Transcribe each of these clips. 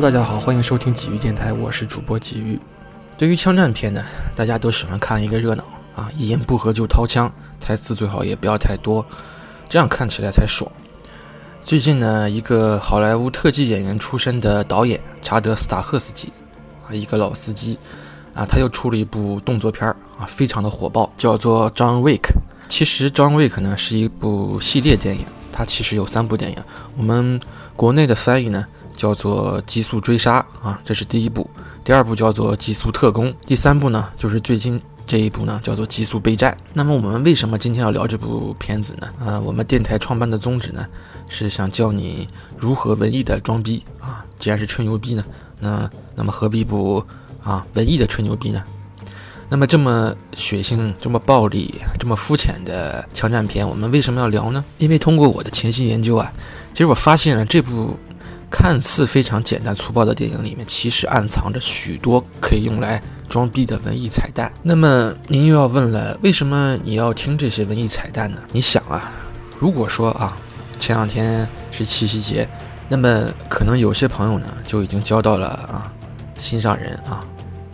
大家好，欢迎收听鲫鱼电台，我是主播鲫鱼。对于枪战片呢，大家都喜欢看一个热闹啊，一言不合就掏枪，台词最好也不要太多，这样看起来才爽。最近呢，一个好莱坞特技演员出身的导演查德·斯塔赫斯基啊，一个老司机啊，他又出了一部动作片啊，非常的火爆，叫做《John Wick》。其实《John Wick》呢是一部系列电影，它其实有三部电影。我们国内的翻译呢叫做《极速追杀》啊，这是第一部；第二部叫做《极速特工》；第三部呢就是最近这一部呢叫做《极速备战》。那么我们为什么今天要聊这部片子呢？呃，我们电台创办的宗旨呢？是想教你如何文艺的装逼啊！既然是吹牛逼呢，那那么何必不啊文艺的吹牛逼呢？那么这么血腥、这么暴力、这么肤浅的枪战片，我们为什么要聊呢？因为通过我的潜心研究啊，其实我发现了这部看似非常简单粗暴的电影里面，其实暗藏着许多可以用来装逼的文艺彩蛋。那么您又要问了，为什么你要听这些文艺彩蛋呢？你想啊，如果说啊。前两天是七夕节，那么可能有些朋友呢就已经交到了啊心上人啊，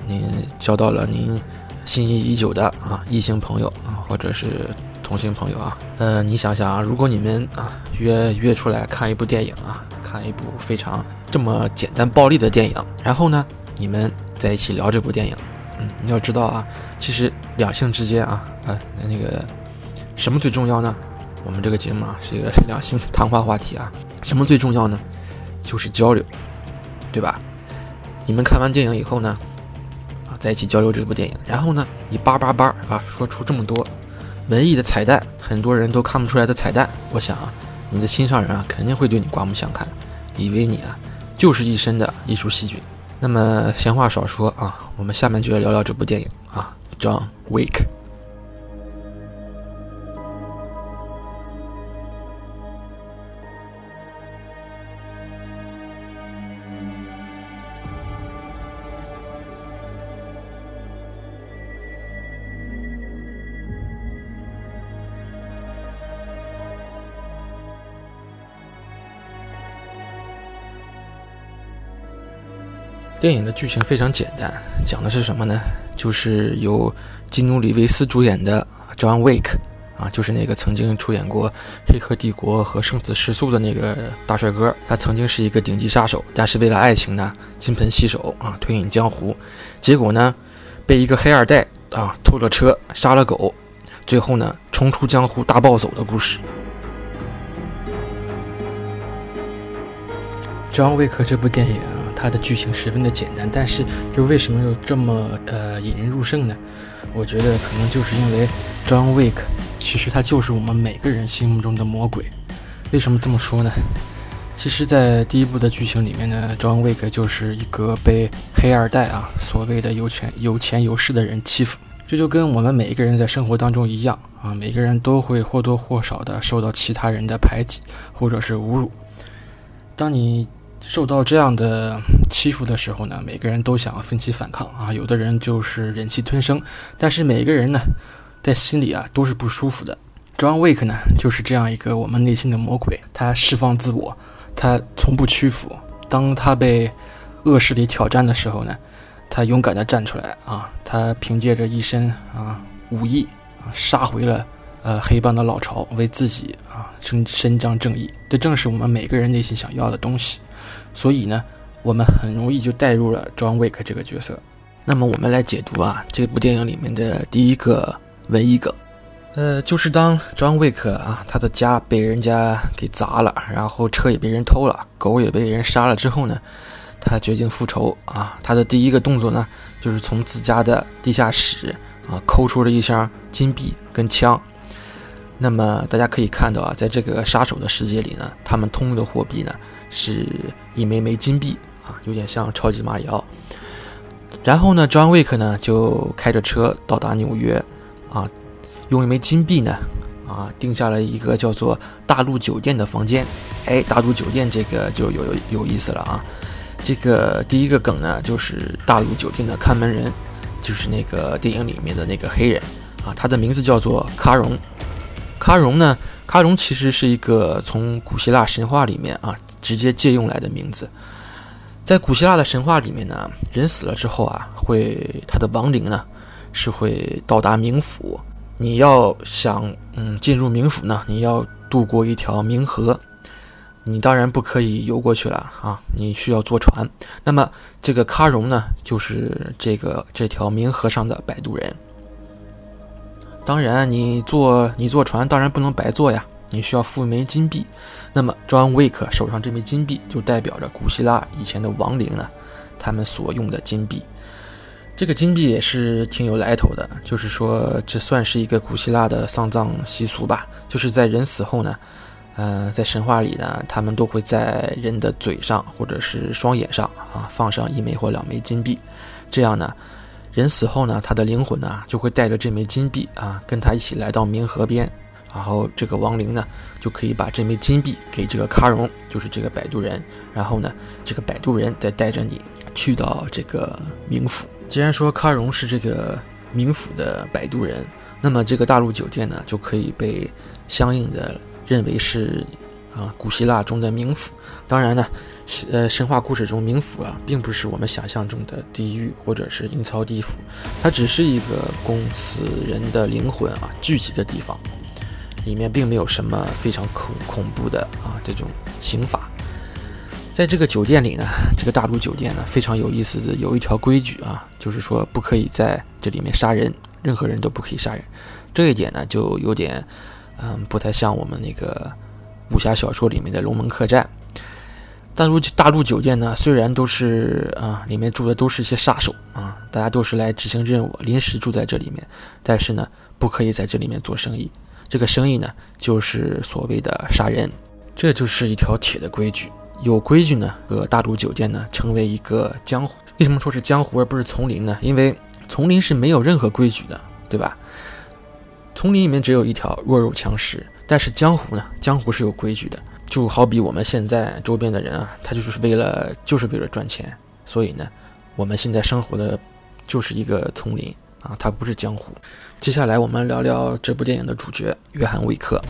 您交到了您心仪已久的啊异性朋友啊，或者是同性朋友啊。呃，你想想啊，如果你们啊约约出来看一部电影啊，看一部非常这么简单暴力的电影，然后呢你们在一起聊这部电影，嗯，你要知道啊，其实两性之间啊啊那个什么最重要呢？我们这个节目啊是一个良性谈话话题啊，什么最重要呢？就是交流，对吧？你们看完电影以后呢，啊，在一起交流这部电影，然后呢，你叭叭叭啊，说出这么多文艺的彩蛋，很多人都看不出来的彩蛋，我想啊，你的心上人啊肯定会对你刮目相看，以为你啊就是一身的艺术细菌。那么闲话少说啊，我们下面就来聊聊这部电影啊，《John Wick》。电影的剧情非常简单，讲的是什么呢？就是由基努里维斯主演的 John Wick，啊，就是那个曾经出演过《黑客帝国》和《生死时速》的那个大帅哥。他曾经是一个顶级杀手，但是为了爱情呢，金盆洗手啊，退隐江湖。结果呢，被一个黑二代啊偷了车，杀了狗，最后呢，冲出江湖大暴走的故事。John Wick 这部电影。它的剧情十分的简单，但是又为什么又这么呃引人入胜呢？我觉得可能就是因为 John Wick 其实他就是我们每个人心目中的魔鬼。为什么这么说呢？其实，在第一部的剧情里面呢，John Wick 就是一个被黑二代啊，所谓的有权有钱有势的人欺负。这就跟我们每一个人在生活当中一样啊，每个人都会或多或少的受到其他人的排挤或者是侮辱。当你受到这样的欺负的时候呢，每个人都想要奋起反抗啊，有的人就是忍气吞声，但是每个人呢，在心里啊都是不舒服的。John Wick 呢，就是这样一个我们内心的魔鬼，他释放自我，他从不屈服。当他被恶势力挑战的时候呢，他勇敢地站出来啊，他凭借着一身啊武艺啊，杀回了呃黑帮的老巢，为自己啊伸伸张正义。这正是我们每个人内心想要的东西。所以呢，我们很容易就带入了 John Wick 这个角色。那么我们来解读啊，这部电影里面的第一个文艺梗，呃，就是当 John Wick 啊，他的家被人家给砸了，然后车也被人偷了，狗也被人杀了之后呢，他决定复仇啊。他的第一个动作呢，就是从自家的地下室啊抠出了一箱金币跟枪。那么大家可以看到啊，在这个杀手的世界里呢，他们通用的货币呢。是一枚枚金币啊，有点像超级马里奥。然后呢，John Wick 呢就开着车到达纽约，啊，用一枚金币呢，啊，定下了一个叫做大陆酒店的房间。哎，大陆酒店这个就有有有意思了啊。这个第一个梗呢，就是大陆酒店的看门人，就是那个电影里面的那个黑人啊，他的名字叫做卡戎。卡戎呢，卡戎其实是一个从古希腊神话里面啊。直接借用来的名字，在古希腊的神话里面呢，人死了之后啊，会他的亡灵呢是会到达冥府。你要想嗯进入冥府呢，你要渡过一条冥河。你当然不可以游过去了啊！你需要坐船。那么这个喀戎呢，就是这个这条冥河上的摆渡人。当然，你坐你坐船当然不能白坐呀，你需要付一枚金币。那么 John Wick 手上这枚金币就代表着古希腊以前的亡灵呢，他们所用的金币。这个金币也是挺有来头的，就是说这算是一个古希腊的丧葬习俗吧，就是在人死后呢。嗯，在神话里呢，他们都会在人的嘴上或者是双眼上啊放上一枚或两枚金币，这样呢，人死后呢，他的灵魂呢就会带着这枚金币啊，跟他一起来到冥河边，然后这个亡灵呢就可以把这枚金币给这个喀戎，就是这个摆渡人，然后呢，这个摆渡人再带着你去到这个冥府。既然说喀戎是这个冥府的摆渡人，那么这个大陆酒店呢就可以被相应的。认为是啊，古希腊中的冥府。当然呢，呃，神话故事中冥府啊，并不是我们想象中的地狱或者是阴曹地府，它只是一个供死人的灵魂啊聚集的地方，里面并没有什么非常恐恐怖的啊这种刑法。在这个酒店里呢，这个大陆酒店呢非常有意思的有一条规矩啊，就是说不可以在这里面杀人，任何人都不可以杀人。这一点呢就有点。嗯，不太像我们那个武侠小说里面的龙门客栈。大陆大陆酒店呢，虽然都是啊，里面住的都是一些杀手啊，大家都是来执行任务，临时住在这里面，但是呢，不可以在这里面做生意。这个生意呢，就是所谓的杀人，这就是一条铁的规矩。有规矩呢，和大陆酒店呢，成为一个江湖。为什么说是江湖而不是丛林呢？因为丛林是没有任何规矩的，对吧？丛林里面只有一条弱肉强食，但是江湖呢？江湖是有规矩的，就好比我们现在周边的人啊，他就是为了就是为了赚钱，所以呢，我们现在生活的就是一个丛林啊，它不是江湖。接下来我们聊聊这部电影的主角约翰·韦克。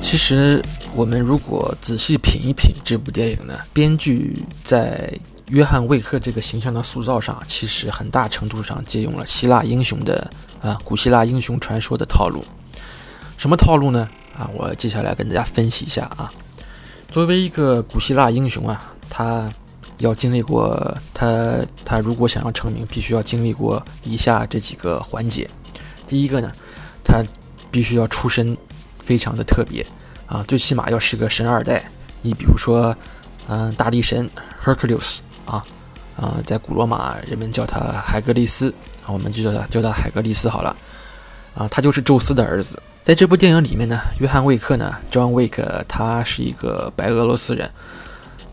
其实，我们如果仔细品一品这部电影呢，编剧在约翰·魏克这个形象的塑造上，其实很大程度上借用了希腊英雄的啊，古希腊英雄传说的套路。什么套路呢？啊，我接下来跟大家分析一下啊。作为一个古希腊英雄啊，他要经历过他他如果想要成名，必须要经历过以下这几个环节。第一个呢，他必须要出身非常的特别。啊，最起码要是个神二代。你比如说，嗯，大力神 Hercules 啊，啊，在古罗马人们叫他海格力斯，我们就叫他叫他海格力斯好了。啊，他就是宙斯的儿子。在这部电影里面呢，约翰·魏克呢，John Wick，他是一个白俄罗斯人，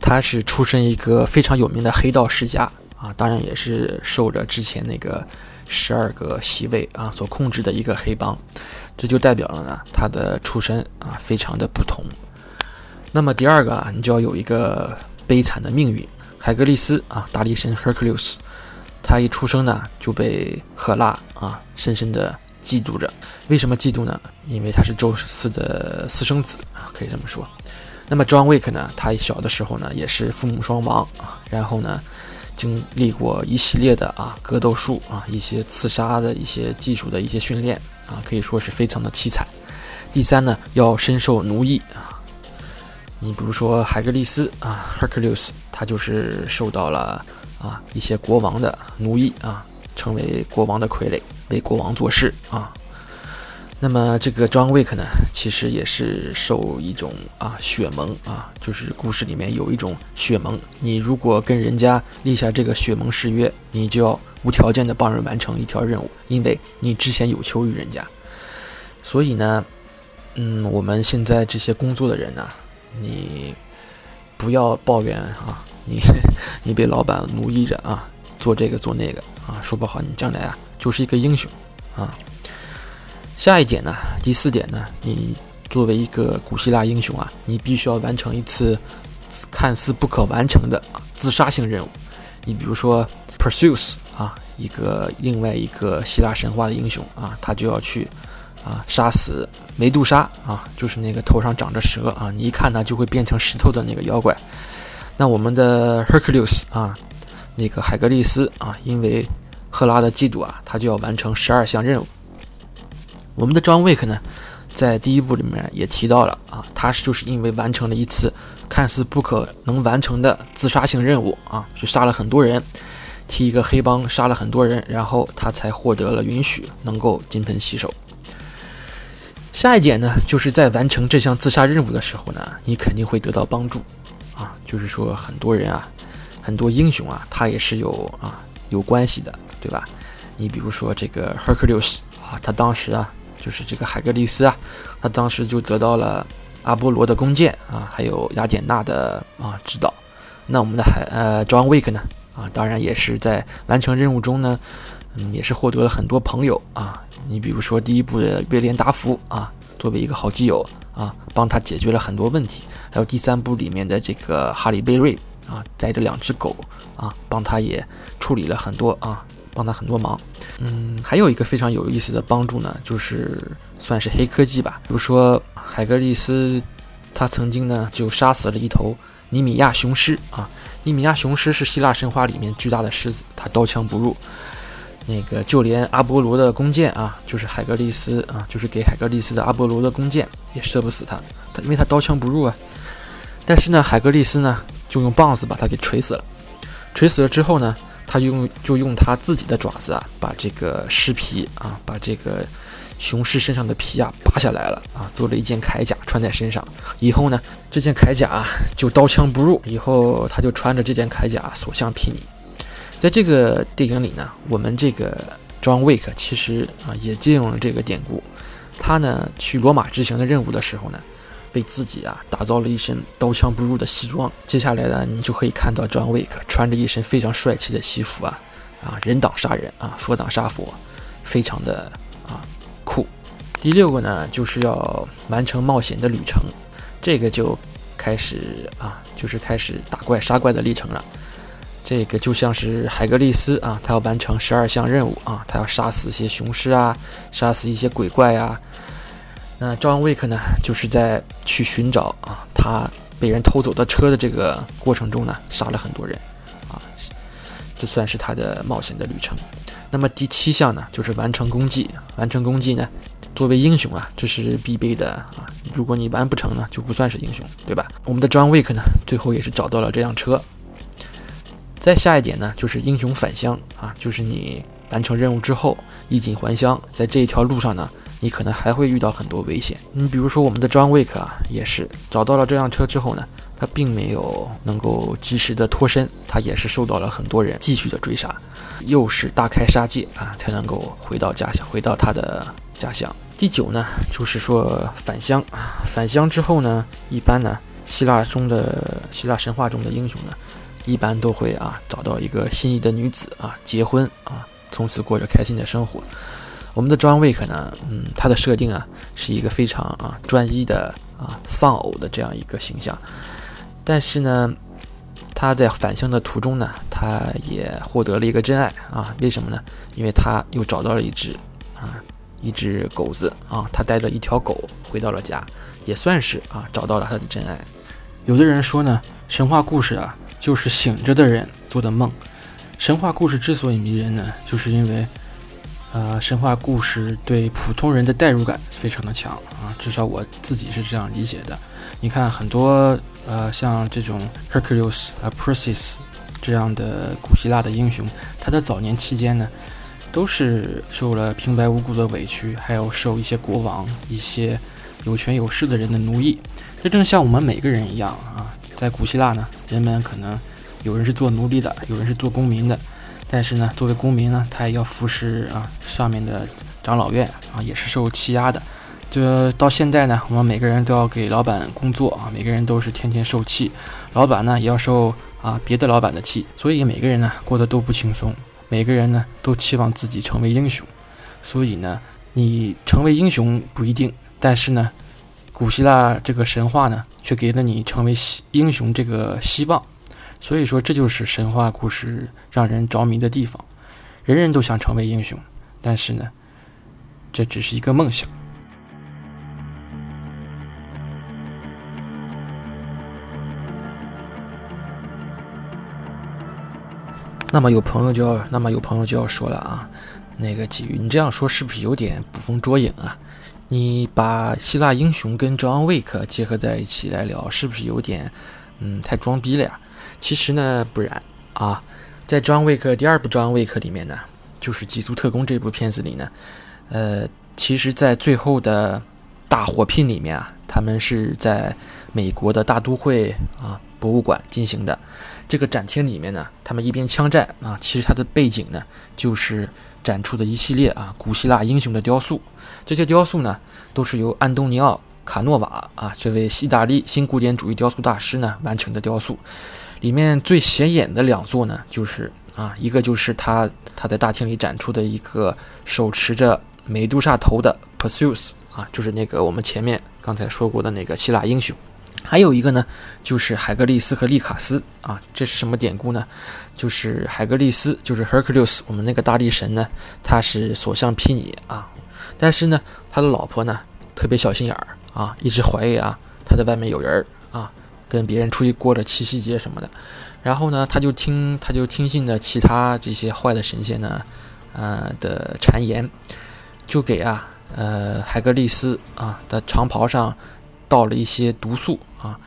他是出身一个非常有名的黑道世家啊，当然也是受着之前那个十二个席位啊所控制的一个黑帮。这就代表了呢，他的出身啊非常的不同。那么第二个啊，你就要有一个悲惨的命运。海格力斯啊，大力神 Hercules，他一出生呢就被赫拉啊深深的嫉妒着。为什么嫉妒呢？因为他是宙斯的私生子啊，可以这么说。那么 John Wick 呢，他小的时候呢也是父母双亡啊，然后呢经历过一系列的啊格斗术啊一些刺杀的一些技术的一些训练。啊，可以说是非常的凄惨。第三呢，要深受奴役啊。你比如说海格力斯啊，Hercules，他就是受到了啊一些国王的奴役啊，成为国王的傀儡，为国王做事啊。那么这个 John Wick 呢，其实也是受一种啊血盟啊，就是故事里面有一种血盟，你如果跟人家立下这个血盟誓约，你就要。无条件的帮人完成一条任务，因为你之前有求于人家，所以呢，嗯，我们现在这些工作的人呢，你不要抱怨啊，你 你被老板奴役着啊，做这个做那个啊，说不好你将来啊就是一个英雄啊。下一点呢，第四点呢，你作为一个古希腊英雄啊，你必须要完成一次看似不可完成的自杀性任务。你比如说 Perseus 啊，一个另外一个希腊神话的英雄啊，他就要去啊杀死梅杜莎啊，就是那个头上长着蛇啊，你一看呢就会变成石头的那个妖怪。那我们的 Hercules 啊，那个海格力斯啊，因为赫拉的嫉妒啊，他就要完成十二项任务。我们的 John Wick 呢，在第一部里面也提到了啊，他是就是因为完成了一次看似不可能完成的自杀性任务啊，去杀了很多人，替一个黑帮杀了很多人，然后他才获得了允许，能够金盆洗手。下一点呢，就是在完成这项自杀任务的时候呢，你肯定会得到帮助啊，就是说很多人啊，很多英雄啊，他也是有啊有关系的，对吧？你比如说这个 Hercules 啊，他当时啊。就是这个海格力斯啊，他当时就得到了阿波罗的弓箭啊，还有雅典娜的啊指导。那我们的海呃 John Wick 呢啊，当然也是在完成任务中呢，嗯，也是获得了很多朋友啊。你比如说第一部的威廉达福啊，作为一个好基友啊，帮他解决了很多问题。还有第三部里面的这个哈利贝瑞啊，带着两只狗啊，帮他也处理了很多啊。帮他很多忙，嗯，还有一个非常有意思的帮助呢，就是算是黑科技吧。比如说海格力斯，他曾经呢就杀死了一头尼米亚雄狮啊。尼米亚雄狮是希腊神话里面巨大的狮子，它刀枪不入。那个就连阿波罗的弓箭啊，就是海格力斯啊，就是给海格力斯的阿波罗的弓箭也射不死他，他因为他刀枪不入啊。但是呢，海格力斯呢就用棒子把他给锤死了。锤死了之后呢？他用就用他自己的爪子啊，把这个狮皮啊，把这个雄狮身上的皮啊扒下来了啊，做了一件铠甲穿在身上。以后呢，这件铠甲就刀枪不入。以后他就穿着这件铠甲所向披靡。在这个电影里呢，我们这个 John Wick 其实啊也借用了这个典故。他呢去罗马执行的任务的时候呢。为自己啊打造了一身刀枪不入的西装。接下来呢，你就可以看到 John Wick 穿着一身非常帅气的西服啊，啊，人挡杀人啊，佛挡杀佛，非常的啊酷。第六个呢，就是要完成冒险的旅程，这个就开始啊，就是开始打怪杀怪的历程了。这个就像是海格力斯啊，他要完成十二项任务啊，他要杀死一些雄狮啊，杀死一些鬼怪啊。那 John Wick 呢，就是在去寻找啊，他被人偷走的车的这个过程中呢，杀了很多人，啊，这算是他的冒险的旅程。那么第七项呢，就是完成功绩。完成功绩呢，作为英雄啊，这是必备的啊。如果你完不成呢，就不算是英雄，对吧？我们的 John Wick 呢，最后也是找到了这辆车。再下一点呢，就是英雄返乡啊，就是你完成任务之后衣锦还乡，在这一条路上呢。你可能还会遇到很多危险。你比如说，我们的 John Wick 啊，也是找到了这辆车之后呢，他并没有能够及时的脱身，他也是受到了很多人继续的追杀，又是大开杀戒啊，才能够回到家乡，回到他的家乡。第九呢，就是说返乡啊，返乡之后呢，一般呢，希腊中的希腊神话中的英雄呢，一般都会啊找到一个心仪的女子啊，结婚啊，从此过着开心的生活。我们的 John Wick 呢，嗯，他的设定啊是一个非常啊专一的啊丧偶的这样一个形象，但是呢，他在返乡的途中呢，他也获得了一个真爱啊？为什么呢？因为他又找到了一只啊一只狗子啊，他带着一条狗回到了家，也算是啊找到了他的真爱。有的人说呢，神话故事啊就是醒着的人做的梦。神话故事之所以迷人呢，就是因为。呃，神话故事对普通人的代入感非常的强啊，至少我自己是这样理解的。你看很多呃，像这种 Hercules 啊、Perseus 这样的古希腊的英雄，他的早年期间呢，都是受了平白无故的委屈，还有受一些国王、一些有权有势的人的奴役。这正像我们每个人一样啊，在古希腊呢，人们可能有人是做奴隶的，有人是做公民的。但是呢，作为公民呢，他也要服侍啊上面的长老院啊，也是受欺压的。就到现在呢，我们每个人都要给老板工作啊，每个人都是天天受气，老板呢也要受啊别的老板的气，所以每个人呢过得都不轻松。每个人呢都期望自己成为英雄，所以呢，你成为英雄不一定，但是呢，古希腊这个神话呢却给了你成为英雄这个希望。所以说，这就是神话故事让人着迷的地方。人人都想成为英雄，但是呢，这只是一个梦想。那么有朋友就要，那么有朋友就要说了啊，那个鲫鱼，你这样说是不是有点捕风捉影啊？你把希腊英雄跟 John Wick 结合在一起来聊，是不是有点，嗯，太装逼了呀？其实呢，不然啊，在 John Wick 第二部 John Wick 里面呢，就是《极速特工》这部片子里呢，呃，其实，在最后的大火拼里面啊，他们是在美国的大都会啊博物馆进行的。这个展厅里面呢，他们一边枪战啊，其实它的背景呢，就是展出的一系列啊古希腊英雄的雕塑。这些雕塑呢，都是由安东尼奥·卡诺瓦啊这位意大利新古典主义雕塑大师呢完成的雕塑。里面最显眼的两座呢，就是啊一个就是他他在大厅里展出的一个手持着美杜莎头的 Perseus 啊，就是那个我们前面刚才说过的那个希腊英雄。还有一个呢，就是海格力斯和利卡斯啊，这是什么典故呢？就是海格力斯，就是 Hercules，我们那个大力神呢，他是所向披靡啊，但是呢，他的老婆呢特别小心眼儿啊，一直怀疑啊他在外面有人儿，跟别人出去过了七夕节什么的，然后呢，他就听他就听信了其他这些坏的神仙呢，呃的谗言，就给啊呃海格力斯啊的长袍上倒了一些毒素。啊，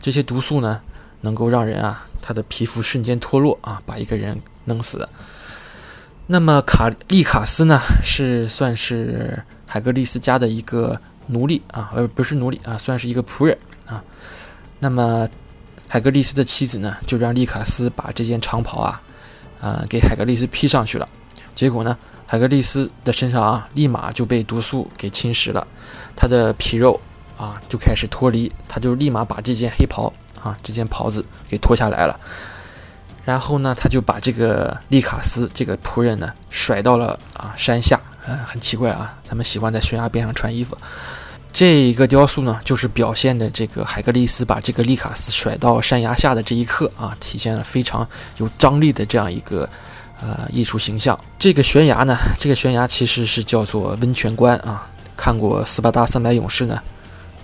这些毒素呢，能够让人啊，他的皮肤瞬间脱落啊，把一个人弄死。那么卡利卡斯呢，是算是海格力斯家的一个奴隶啊，而不是奴隶啊，算是一个仆人啊。那么海格力斯的妻子呢，就让利卡斯把这件长袍啊，呃，给海格力斯披上去了。结果呢，海格力斯的身上啊，立马就被毒素给侵蚀了，他的皮肉。啊，就开始脱离，他就立马把这件黑袍啊，这件袍子给脱下来了。然后呢，他就把这个利卡斯这个仆人呢甩到了啊山下。嗯，很奇怪啊，他们喜欢在悬崖边上穿衣服。这一个雕塑呢，就是表现的这个海格力斯把这个利卡斯甩到山崖下的这一刻啊，体现了非常有张力的这样一个呃艺术形象。这个悬崖呢，这个悬崖其实是叫做温泉关啊。看过《斯巴达三百勇士》呢？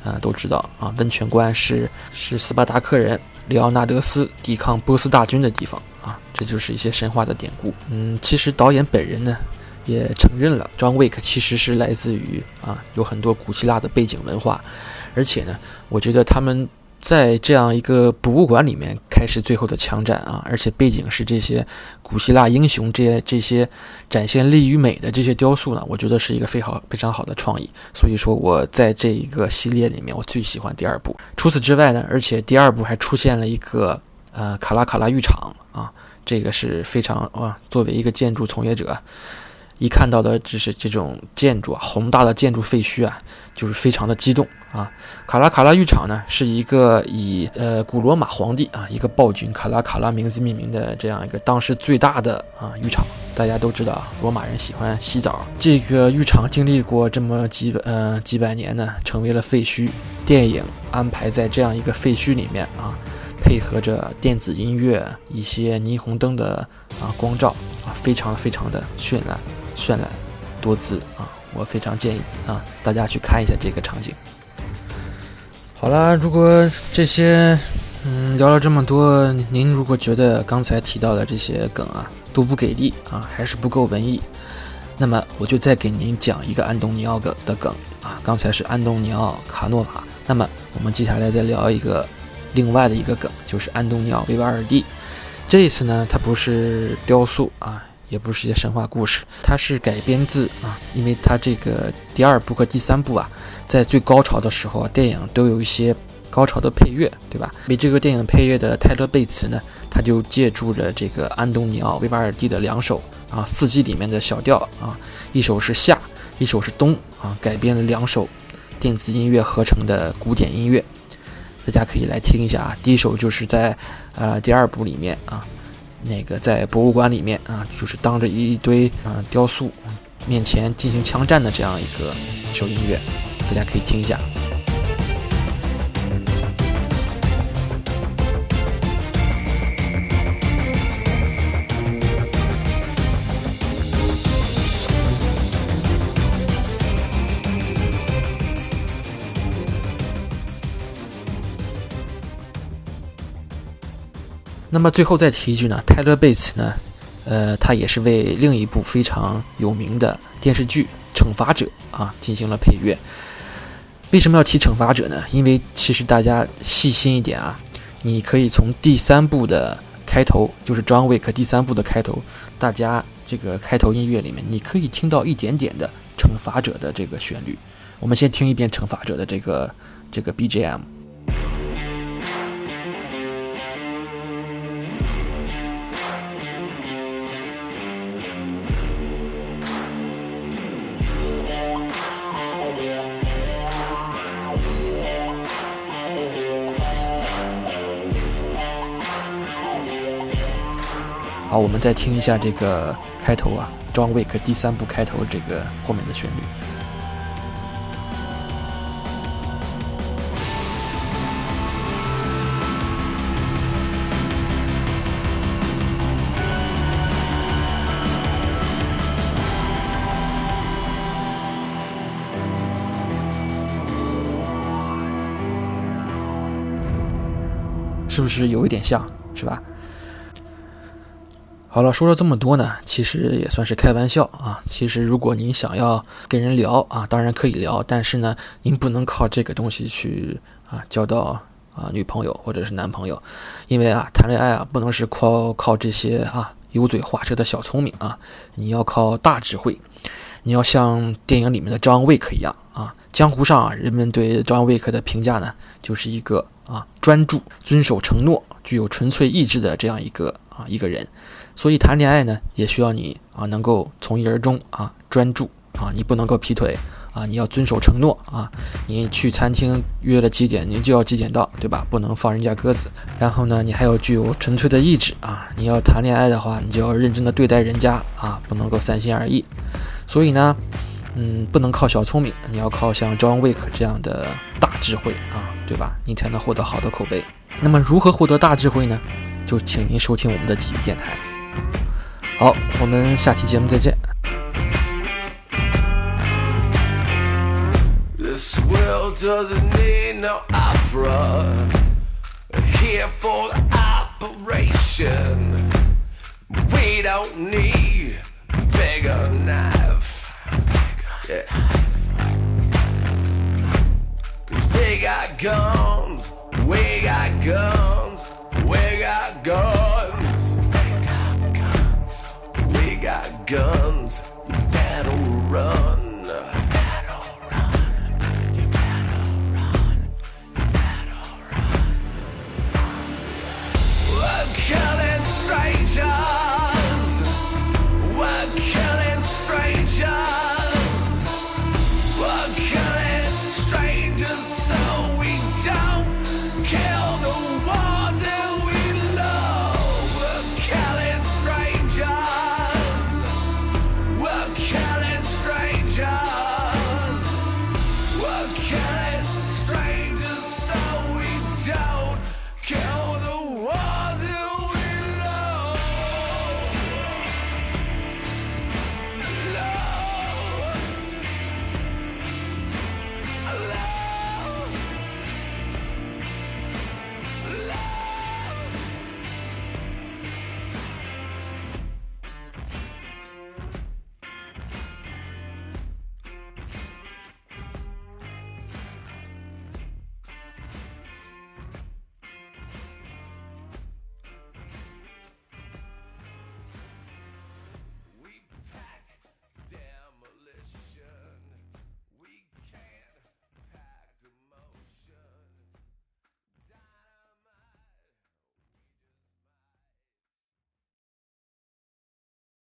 啊，都知道啊，温泉关是是斯巴达克人里奥纳德斯抵抗波斯大军的地方啊，这就是一些神话的典故。嗯，其实导演本人呢也承认了，John Wick 其实是来自于啊有很多古希腊的背景文化，而且呢，我觉得他们。在这样一个博物馆里面开始最后的枪战啊，而且背景是这些古希腊英雄这些这些展现力与美的这些雕塑呢，我觉得是一个非常非常好的创意。所以说，我在这一个系列里面，我最喜欢第二部。除此之外呢，而且第二部还出现了一个呃卡拉卡拉浴场啊，这个是非常啊，作为一个建筑从业者。一看到的只是这种建筑啊，宏大的建筑废墟啊，就是非常的激动啊。卡拉卡拉浴场呢，是一个以呃古罗马皇帝啊一个暴君卡拉卡拉名字命名的这样一个当时最大的啊浴场。大家都知道啊，罗马人喜欢洗澡，这个浴场经历过这么几呃几百年呢，成为了废墟。电影安排在这样一个废墟里面啊。配合着电子音乐、一些霓虹灯的啊光照啊，非常非常的绚烂、绚烂多姿啊！我非常建议啊大家去看一下这个场景。好了，如果这些嗯聊了这么多，您如果觉得刚才提到的这些梗啊都不给力啊，还是不够文艺，那么我就再给您讲一个安东尼奥梗的梗啊。刚才是安东尼奥卡诺瓦，那么我们接下来再聊一个。另外的一个梗就是安东尼奥·维瓦尔第，这一次呢，它不是雕塑啊，也不是一些神话故事，它是改编自啊，因为它这个第二部和第三部啊，在最高潮的时候啊，电影都有一些高潮的配乐，对吧？为这个电影配乐的泰勒·贝茨呢，他就借助着这个安东尼奥·维瓦尔第的两首啊《四季》里面的小调啊，一首是夏，一首是冬啊，改编了两首电子音乐合成的古典音乐。大家可以来听一下啊，第一首就是在，呃，第二部里面啊，那个在博物馆里面啊，就是当着一堆啊雕塑面前进行枪战的这样一个一首音乐，大家可以听一下。那么最后再提一句呢泰勒·贝茨呢，呃，他也是为另一部非常有名的电视剧《惩罚者》啊进行了配乐。为什么要提《惩罚者》呢？因为其实大家细心一点啊，你可以从第三部的开头，就是《John Wick》第三部的开头，大家这个开头音乐里面，你可以听到一点点的《惩罚者》的这个旋律。我们先听一遍《惩罚者》的这个这个 BGM。好，我们再听一下这个开头啊，《John Wick》第三部开头这个后面的旋律。是不是有一点像，是吧？好了，说了这么多呢，其实也算是开玩笑啊。其实如果您想要跟人聊啊，当然可以聊，但是呢，您不能靠这个东西去啊交到啊女朋友或者是男朋友，因为啊谈恋爱啊不能是靠靠这些啊油嘴滑舌的小聪明啊，你要靠大智慧，你要像电影里面的 John Wick 一样啊。江湖上啊，人们对 John Wick 的评价呢，就是一个啊专注、遵守承诺、具有纯粹意志的这样一个啊一个人。所以谈恋爱呢，也需要你啊，能够从一而终啊，专注啊，你不能够劈腿啊，你要遵守承诺啊，你去餐厅约了几点，你就要几点到，对吧？不能放人家鸽子。然后呢，你还要具有纯粹的意志啊，你要谈恋爱的话，你就要认真的对待人家啊，不能够三心二意。所以呢，嗯，不能靠小聪明，你要靠像 John Wick 这样的大智慧啊，对吧？你才能获得好的口碑。那么如何获得大智慧呢？就请您收听我们的鲫鱼电台。好，我们下期节目再见。This world doesn't need no opera. Here for the operation. We don't need bigger knife. Yeah. Cause they got guns, we got guns, we got guns Guns, you better run.